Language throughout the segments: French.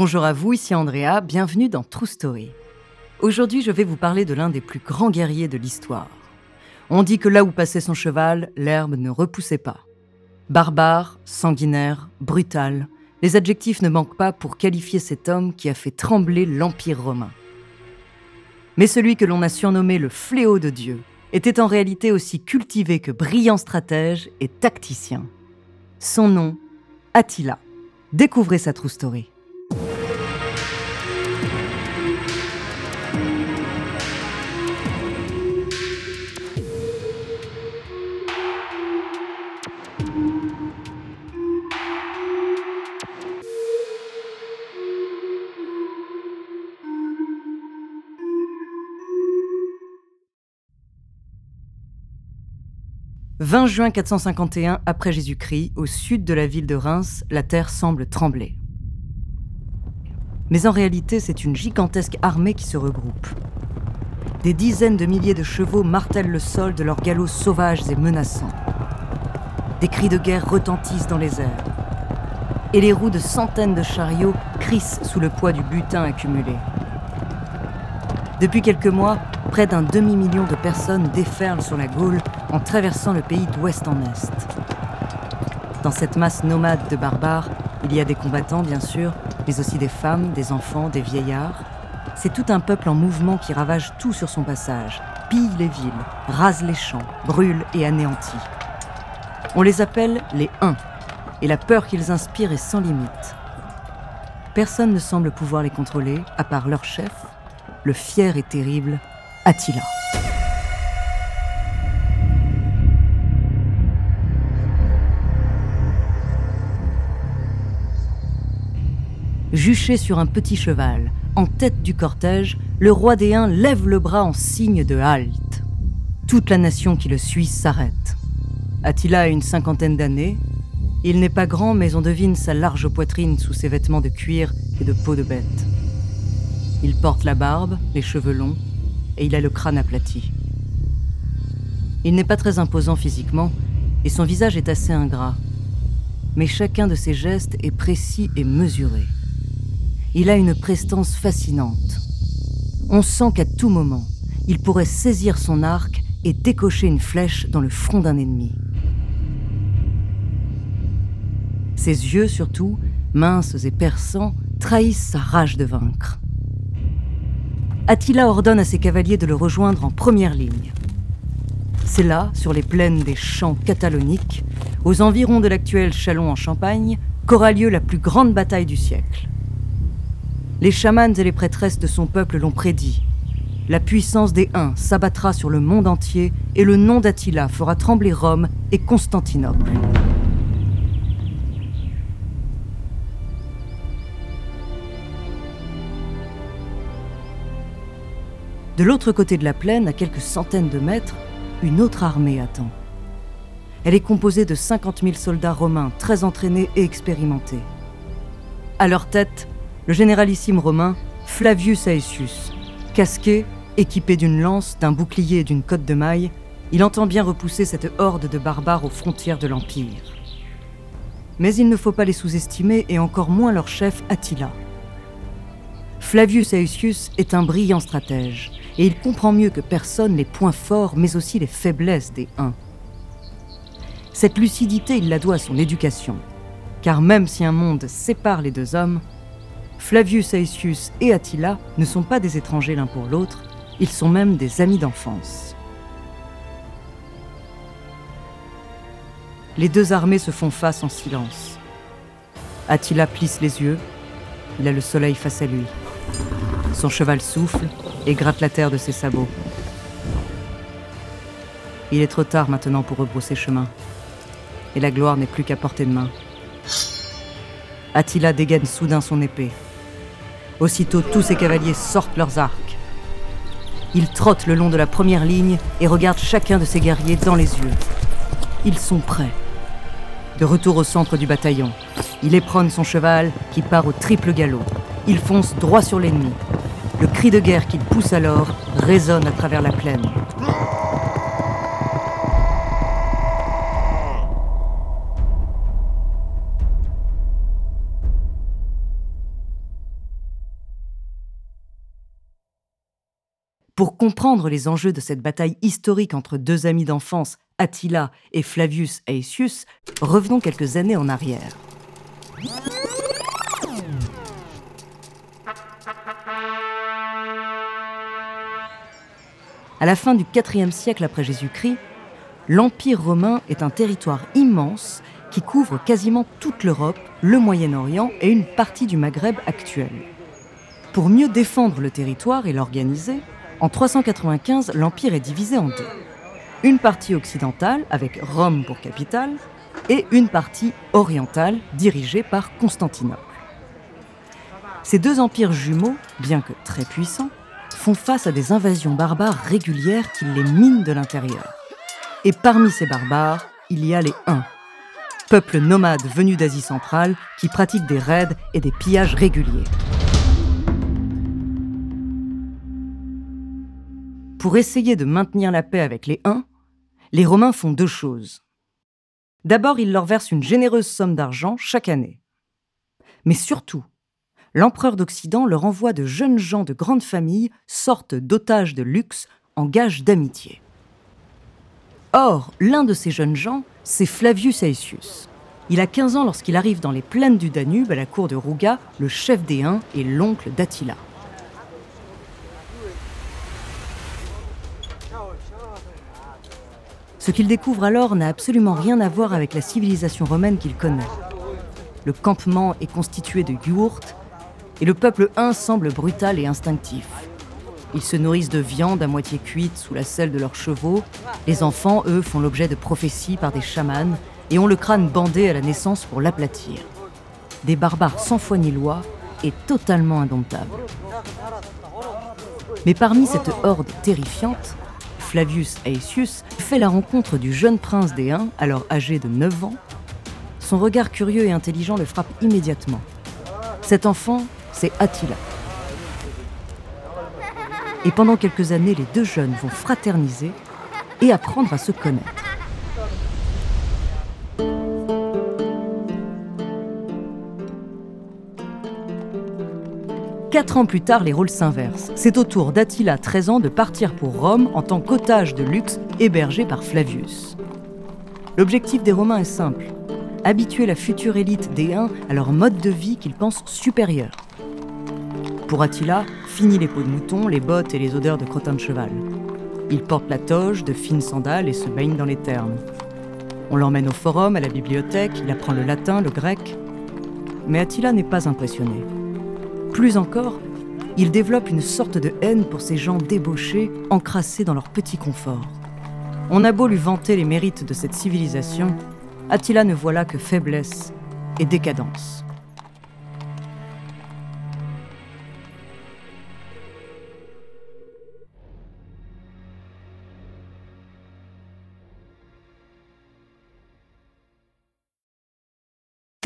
Bonjour à vous, ici Andrea, bienvenue dans True Story. Aujourd'hui, je vais vous parler de l'un des plus grands guerriers de l'histoire. On dit que là où passait son cheval, l'herbe ne repoussait pas. Barbare, sanguinaire, brutal, les adjectifs ne manquent pas pour qualifier cet homme qui a fait trembler l'Empire romain. Mais celui que l'on a surnommé le fléau de Dieu était en réalité aussi cultivé que brillant stratège et tacticien. Son nom, Attila. Découvrez sa true story. 20 juin 451 après Jésus-Christ, au sud de la ville de Reims, la terre semble trembler. Mais en réalité, c'est une gigantesque armée qui se regroupe. Des dizaines de milliers de chevaux martèlent le sol de leurs galops sauvages et menaçants. Des cris de guerre retentissent dans les airs. Et les roues de centaines de chariots crissent sous le poids du butin accumulé. Depuis quelques mois, près d'un demi-million de personnes déferlent sur la Gaule en traversant le pays d'ouest en est. Dans cette masse nomade de barbares, il y a des combattants bien sûr, mais aussi des femmes, des enfants, des vieillards. C'est tout un peuple en mouvement qui ravage tout sur son passage, pille les villes, rase les champs, brûle et anéantit. On les appelle les Huns, et la peur qu'ils inspirent est sans limite. Personne ne semble pouvoir les contrôler, à part leur chef, le fier et terrible Attila. Juché sur un petit cheval, en tête du cortège, le roi des Huns lève le bras en signe de halte. Toute la nation qui le suit s'arrête. Attila a une cinquantaine d'années. Il n'est pas grand, mais on devine sa large poitrine sous ses vêtements de cuir et de peau de bête. Il porte la barbe, les cheveux longs, et il a le crâne aplati. Il n'est pas très imposant physiquement, et son visage est assez ingrat. Mais chacun de ses gestes est précis et mesuré. Il a une prestance fascinante. On sent qu'à tout moment, il pourrait saisir son arc et décocher une flèche dans le front d'un ennemi. Ses yeux, surtout, minces et perçants, trahissent sa rage de vaincre. Attila ordonne à ses cavaliers de le rejoindre en première ligne. C'est là, sur les plaines des champs cataloniques, aux environs de l'actuel Chalon en Champagne, qu'aura lieu la plus grande bataille du siècle. Les chamans et les prêtresses de son peuple l'ont prédit. La puissance des Huns s'abattra sur le monde entier et le nom d'Attila fera trembler Rome et Constantinople. De l'autre côté de la plaine, à quelques centaines de mètres, une autre armée attend. Elle est composée de 50 000 soldats romains très entraînés et expérimentés. À leur tête, le généralissime romain Flavius Aetius. Casqué, équipé d'une lance, d'un bouclier et d'une cotte de maille, il entend bien repousser cette horde de barbares aux frontières de l'Empire. Mais il ne faut pas les sous-estimer et encore moins leur chef Attila. Flavius Aetius est un brillant stratège et il comprend mieux que personne les points forts mais aussi les faiblesses des uns. Cette lucidité, il la doit à son éducation, car même si un monde sépare les deux hommes, Flavius Aetius et Attila ne sont pas des étrangers l'un pour l'autre, ils sont même des amis d'enfance. Les deux armées se font face en silence. Attila plisse les yeux, il a le soleil face à lui. Son cheval souffle et gratte la terre de ses sabots. Il est trop tard maintenant pour rebrousser chemin. Et la gloire n'est plus qu'à portée de main. Attila dégaine soudain son épée. Aussitôt, tous ses cavaliers sortent leurs arcs. Ils trottent le long de la première ligne et regardent chacun de ses guerriers dans les yeux. Ils sont prêts. De retour au centre du bataillon, il éprône son cheval qui part au triple galop. Il fonce droit sur l'ennemi. Le cri de guerre qu'il pousse alors résonne à travers la plaine. Pour comprendre les enjeux de cette bataille historique entre deux amis d'enfance, Attila et Flavius Aetius, revenons quelques années en arrière. À la fin du IVe siècle après Jésus-Christ, l'Empire romain est un territoire immense qui couvre quasiment toute l'Europe, le Moyen-Orient et une partie du Maghreb actuel. Pour mieux défendre le territoire et l'organiser, en 395, l'Empire est divisé en deux. Une partie occidentale, avec Rome pour capitale, et une partie orientale, dirigée par Constantinople. Ces deux empires jumeaux, bien que très puissants, font face à des invasions barbares régulières qui les minent de l'intérieur. Et parmi ces barbares, il y a les Huns, peuple nomade venu d'Asie centrale qui pratique des raids et des pillages réguliers. Pour essayer de maintenir la paix avec les Huns, les Romains font deux choses. D'abord, ils leur versent une généreuse somme d'argent chaque année. Mais surtout, l'empereur d'Occident leur envoie de jeunes gens de grande famille, sorte d'otages de luxe, en gage d'amitié. Or, l'un de ces jeunes gens, c'est Flavius Aetius. Il a 15 ans lorsqu'il arrive dans les plaines du Danube à la cour de Rouga, le chef des Huns et l'oncle d'Attila. Ce qu'il découvre alors n'a absolument rien à voir avec la civilisation romaine qu'il connaît. Le campement est constitué de yourtes et le peuple un semble brutal et instinctif. Ils se nourrissent de viande à moitié cuite sous la selle de leurs chevaux. Les enfants, eux, font l'objet de prophéties par des chamans et ont le crâne bandé à la naissance pour l'aplatir. Des barbares sans foi ni loi et totalement indomptables. Mais parmi cette horde terrifiante, Flavius Aetius fait la rencontre du jeune prince des Huns, alors âgé de 9 ans. Son regard curieux et intelligent le frappe immédiatement. Cet enfant, c'est Attila. Et pendant quelques années, les deux jeunes vont fraterniser et apprendre à se connaître. Quatre ans plus tard, les rôles s'inversent. C'est au tour d'Attila, 13 ans, de partir pour Rome en tant qu'otage de luxe hébergé par Flavius. L'objectif des Romains est simple habituer la future élite des Huns à leur mode de vie qu'ils pensent supérieur. Pour Attila, fini les peaux de mouton, les bottes et les odeurs de crottin de cheval. Il porte la toge, de fines sandales et se baigne dans les thermes. On l'emmène au forum, à la bibliothèque, il apprend le latin, le grec. Mais Attila n'est pas impressionné. Plus encore, il développe une sorte de haine pour ces gens débauchés, encrassés dans leur petit confort. On a beau lui vanter les mérites de cette civilisation, Attila ne voit là que faiblesse et décadence.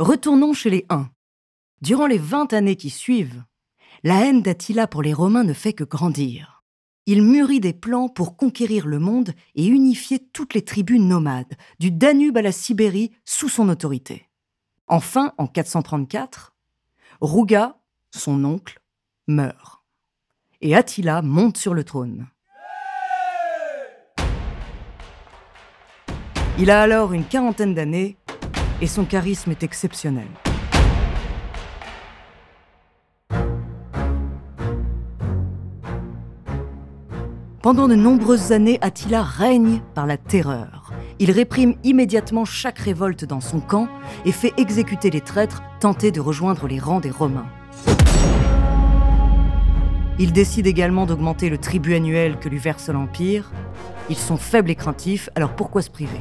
Retournons chez les Huns. Durant les 20 années qui suivent, la haine d'Attila pour les Romains ne fait que grandir. Il mûrit des plans pour conquérir le monde et unifier toutes les tribus nomades, du Danube à la Sibérie, sous son autorité. Enfin, en 434, Rouga, son oncle, meurt. Et Attila monte sur le trône. Il a alors une quarantaine d'années et son charisme est exceptionnel. Pendant de nombreuses années, Attila règne par la terreur. Il réprime immédiatement chaque révolte dans son camp et fait exécuter les traîtres tentés de rejoindre les rangs des Romains. Il décide également d'augmenter le tribut annuel que lui verse l'Empire. Ils sont faibles et craintifs, alors pourquoi se priver?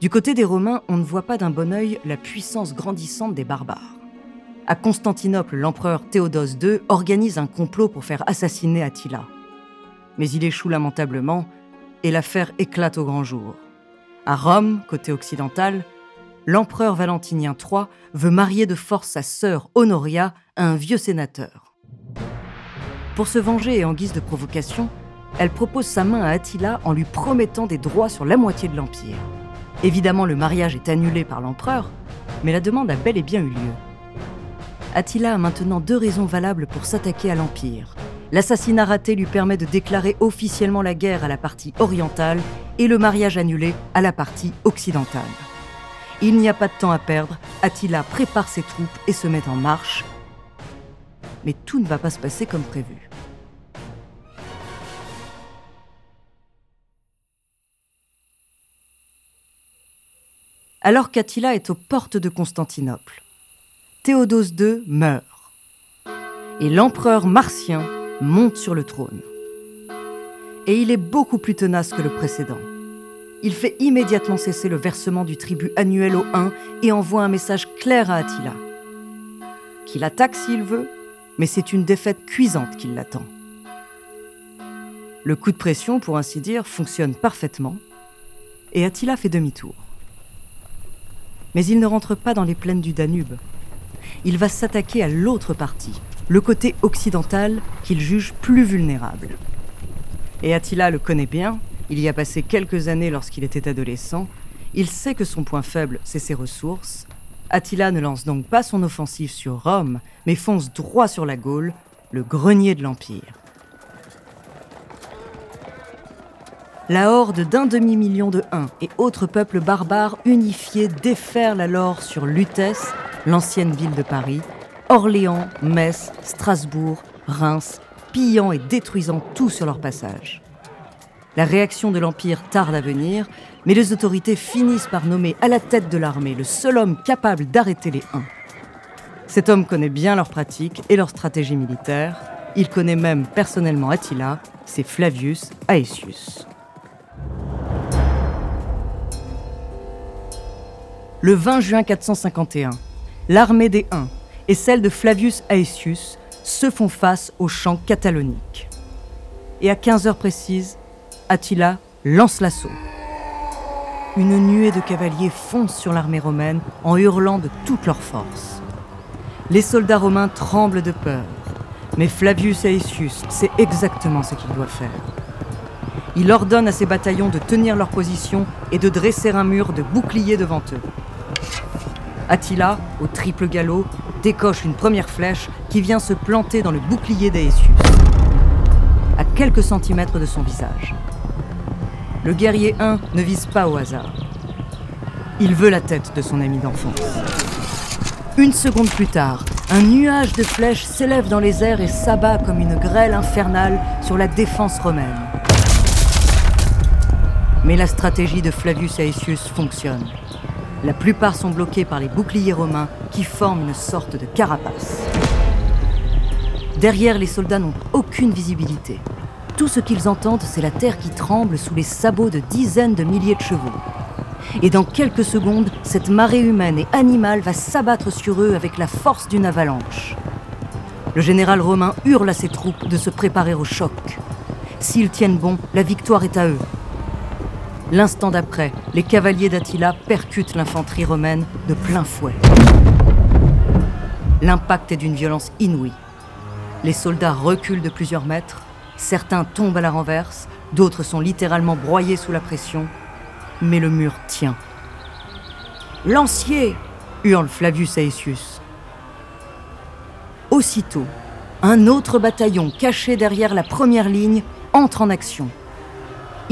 Du côté des Romains, on ne voit pas d'un bon œil la puissance grandissante des barbares. À Constantinople, l'empereur Théodose II organise un complot pour faire assassiner Attila. Mais il échoue lamentablement et l'affaire éclate au grand jour. À Rome, côté occidental, l'empereur Valentinien III veut marier de force sa sœur Honoria à un vieux sénateur. Pour se venger et en guise de provocation, elle propose sa main à Attila en lui promettant des droits sur la moitié de l'Empire. Évidemment, le mariage est annulé par l'empereur, mais la demande a bel et bien eu lieu. Attila a maintenant deux raisons valables pour s'attaquer à l'Empire. L'assassinat raté lui permet de déclarer officiellement la guerre à la partie orientale et le mariage annulé à la partie occidentale. Il n'y a pas de temps à perdre, Attila prépare ses troupes et se met en marche. Mais tout ne va pas se passer comme prévu. Alors qu'Attila est aux portes de Constantinople. Théodose II meurt. Et l'empereur martien monte sur le trône. Et il est beaucoup plus tenace que le précédent. Il fait immédiatement cesser le versement du tribut annuel aux Huns et envoie un message clair à Attila. Qu'il attaque s'il veut, mais c'est une défaite cuisante qui l'attend. Le coup de pression, pour ainsi dire, fonctionne parfaitement, et Attila fait demi-tour. Mais il ne rentre pas dans les plaines du Danube. Il va s'attaquer à l'autre partie, le côté occidental qu'il juge plus vulnérable. Et Attila le connaît bien, il y a passé quelques années lorsqu'il était adolescent, il sait que son point faible, c'est ses ressources. Attila ne lance donc pas son offensive sur Rome, mais fonce droit sur la Gaule, le grenier de l'Empire. La horde d'un demi-million de Huns et autres peuples barbares unifiés déferlent alors sur Lutèce, l'ancienne ville de Paris, Orléans, Metz, Strasbourg, Reims, pillant et détruisant tout sur leur passage. La réaction de l'Empire tarde à venir, mais les autorités finissent par nommer à la tête de l'armée le seul homme capable d'arrêter les Huns. Cet homme connaît bien leurs pratiques et leur stratégie militaire. Il connaît même personnellement Attila, c'est Flavius Aetius. Le 20 juin 451, l'armée des Huns et celle de Flavius Aetius se font face au champ catalonique. Et à 15 heures précises, Attila lance l'assaut. Une nuée de cavaliers fonce sur l'armée romaine en hurlant de toute leur force. Les soldats romains tremblent de peur, mais Flavius Aetius sait exactement ce qu'il doit faire. Il ordonne à ses bataillons de tenir leur position et de dresser un mur de boucliers devant eux. Attila, au triple galop, décoche une première flèche qui vient se planter dans le bouclier d'Aesius, à quelques centimètres de son visage. Le guerrier 1 ne vise pas au hasard. Il veut la tête de son ami d'enfance. Une seconde plus tard, un nuage de flèches s'élève dans les airs et s'abat comme une grêle infernale sur la défense romaine. Mais la stratégie de Flavius Aetius fonctionne. La plupart sont bloqués par les boucliers romains qui forment une sorte de carapace. Derrière, les soldats n'ont aucune visibilité. Tout ce qu'ils entendent, c'est la terre qui tremble sous les sabots de dizaines de milliers de chevaux. Et dans quelques secondes, cette marée humaine et animale va s'abattre sur eux avec la force d'une avalanche. Le général romain hurle à ses troupes de se préparer au choc. S'ils tiennent bon, la victoire est à eux. L'instant d'après, les cavaliers d'Attila percutent l'infanterie romaine de plein fouet. L'impact est d'une violence inouïe. Les soldats reculent de plusieurs mètres, certains tombent à la renverse, d'autres sont littéralement broyés sous la pression, mais le mur tient. Lancier hurle Flavius Aetius. Aussitôt, un autre bataillon caché derrière la première ligne entre en action.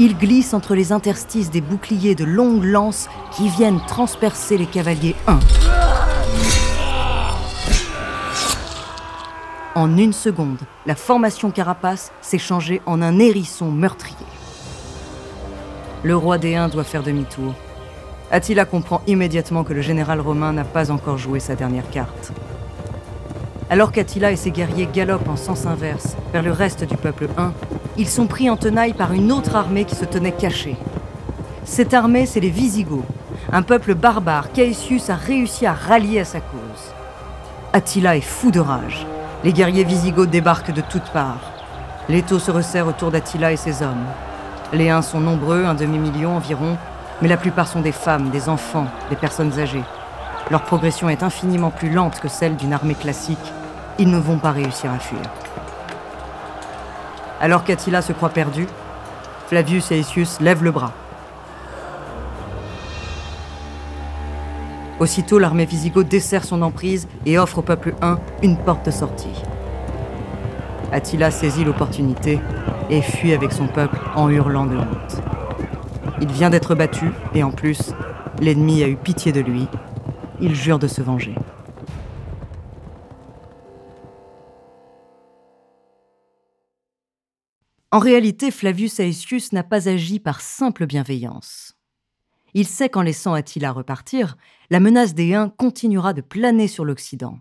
Il glisse entre les interstices des boucliers de longues lances qui viennent transpercer les cavaliers 1. En une seconde, la formation carapace s'est changée en un hérisson meurtrier. Le roi des Huns doit faire demi-tour. Attila comprend immédiatement que le général romain n'a pas encore joué sa dernière carte. Alors qu'Attila et ses guerriers galopent en sens inverse vers le reste du peuple Huns, ils sont pris en tenaille par une autre armée qui se tenait cachée. Cette armée, c'est les Visigoths, un peuple barbare qu'Aesius a réussi à rallier à sa cause. Attila est fou de rage. Les guerriers Visigoths débarquent de toutes parts. L'étau se resserre autour d'Attila et ses hommes. Les Huns sont nombreux, un demi-million environ, mais la plupart sont des femmes, des enfants, des personnes âgées. Leur progression est infiniment plus lente que celle d'une armée classique. Ils ne vont pas réussir à fuir. Alors qu'Attila se croit perdu, Flavius Aetius lève le bras. Aussitôt, l'armée visigoth dessert son emprise et offre au peuple huns une porte de sortie. Attila saisit l'opportunité et fuit avec son peuple en hurlant de honte. Il vient d'être battu et en plus, l'ennemi a eu pitié de lui. Il jure de se venger. En réalité, Flavius Aetius n'a pas agi par simple bienveillance. Il sait qu'en laissant Attila repartir, la menace des Huns continuera de planer sur l'Occident.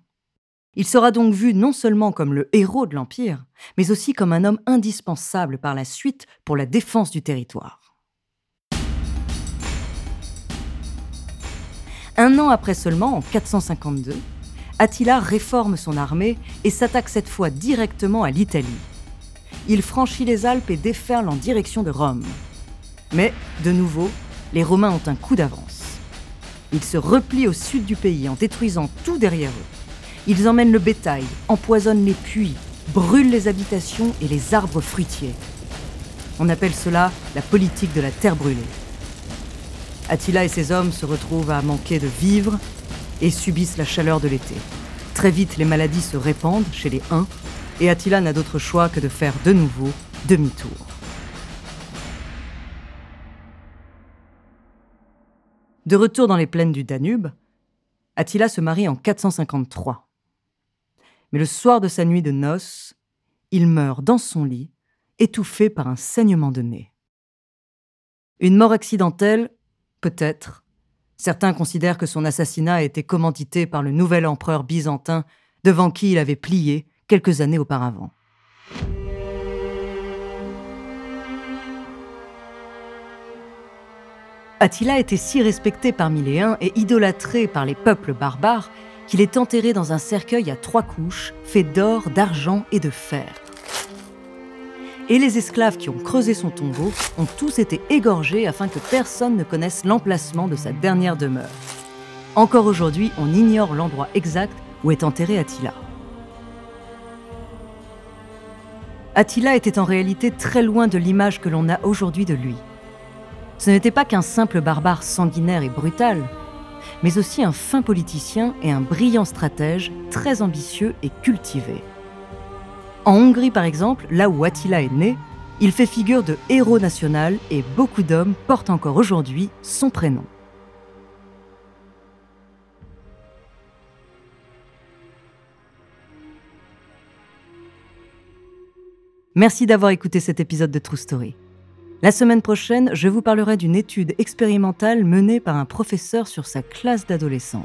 Il sera donc vu non seulement comme le héros de l'Empire, mais aussi comme un homme indispensable par la suite pour la défense du territoire. Un an après seulement, en 452, Attila réforme son armée et s'attaque cette fois directement à l'Italie. Il franchit les Alpes et déferle en direction de Rome. Mais, de nouveau, les Romains ont un coup d'avance. Ils se replient au sud du pays en détruisant tout derrière eux. Ils emmènent le bétail, empoisonnent les puits, brûlent les habitations et les arbres fruitiers. On appelle cela la politique de la terre brûlée. Attila et ses hommes se retrouvent à manquer de vivres et subissent la chaleur de l'été. Très vite, les maladies se répandent chez les Huns et Attila n'a d'autre choix que de faire de nouveau demi-tour. De retour dans les plaines du Danube, Attila se marie en 453. Mais le soir de sa nuit de noces, il meurt dans son lit, étouffé par un saignement de nez. Une mort accidentelle Peut-être. Certains considèrent que son assassinat a été commandité par le nouvel empereur byzantin devant qui il avait plié quelques années auparavant. Attila était si respecté parmi les Huns et idolâtré par les peuples barbares qu'il est enterré dans un cercueil à trois couches, fait d'or, d'argent et de fer. Et les esclaves qui ont creusé son tombeau ont tous été égorgés afin que personne ne connaisse l'emplacement de sa dernière demeure. Encore aujourd'hui, on ignore l'endroit exact où est enterré Attila. Attila était en réalité très loin de l'image que l'on a aujourd'hui de lui. Ce n'était pas qu'un simple barbare sanguinaire et brutal, mais aussi un fin politicien et un brillant stratège très ambitieux et cultivé. En Hongrie, par exemple, là où Attila est né, il fait figure de héros national et beaucoup d'hommes portent encore aujourd'hui son prénom. Merci d'avoir écouté cet épisode de True Story. La semaine prochaine, je vous parlerai d'une étude expérimentale menée par un professeur sur sa classe d'adolescents.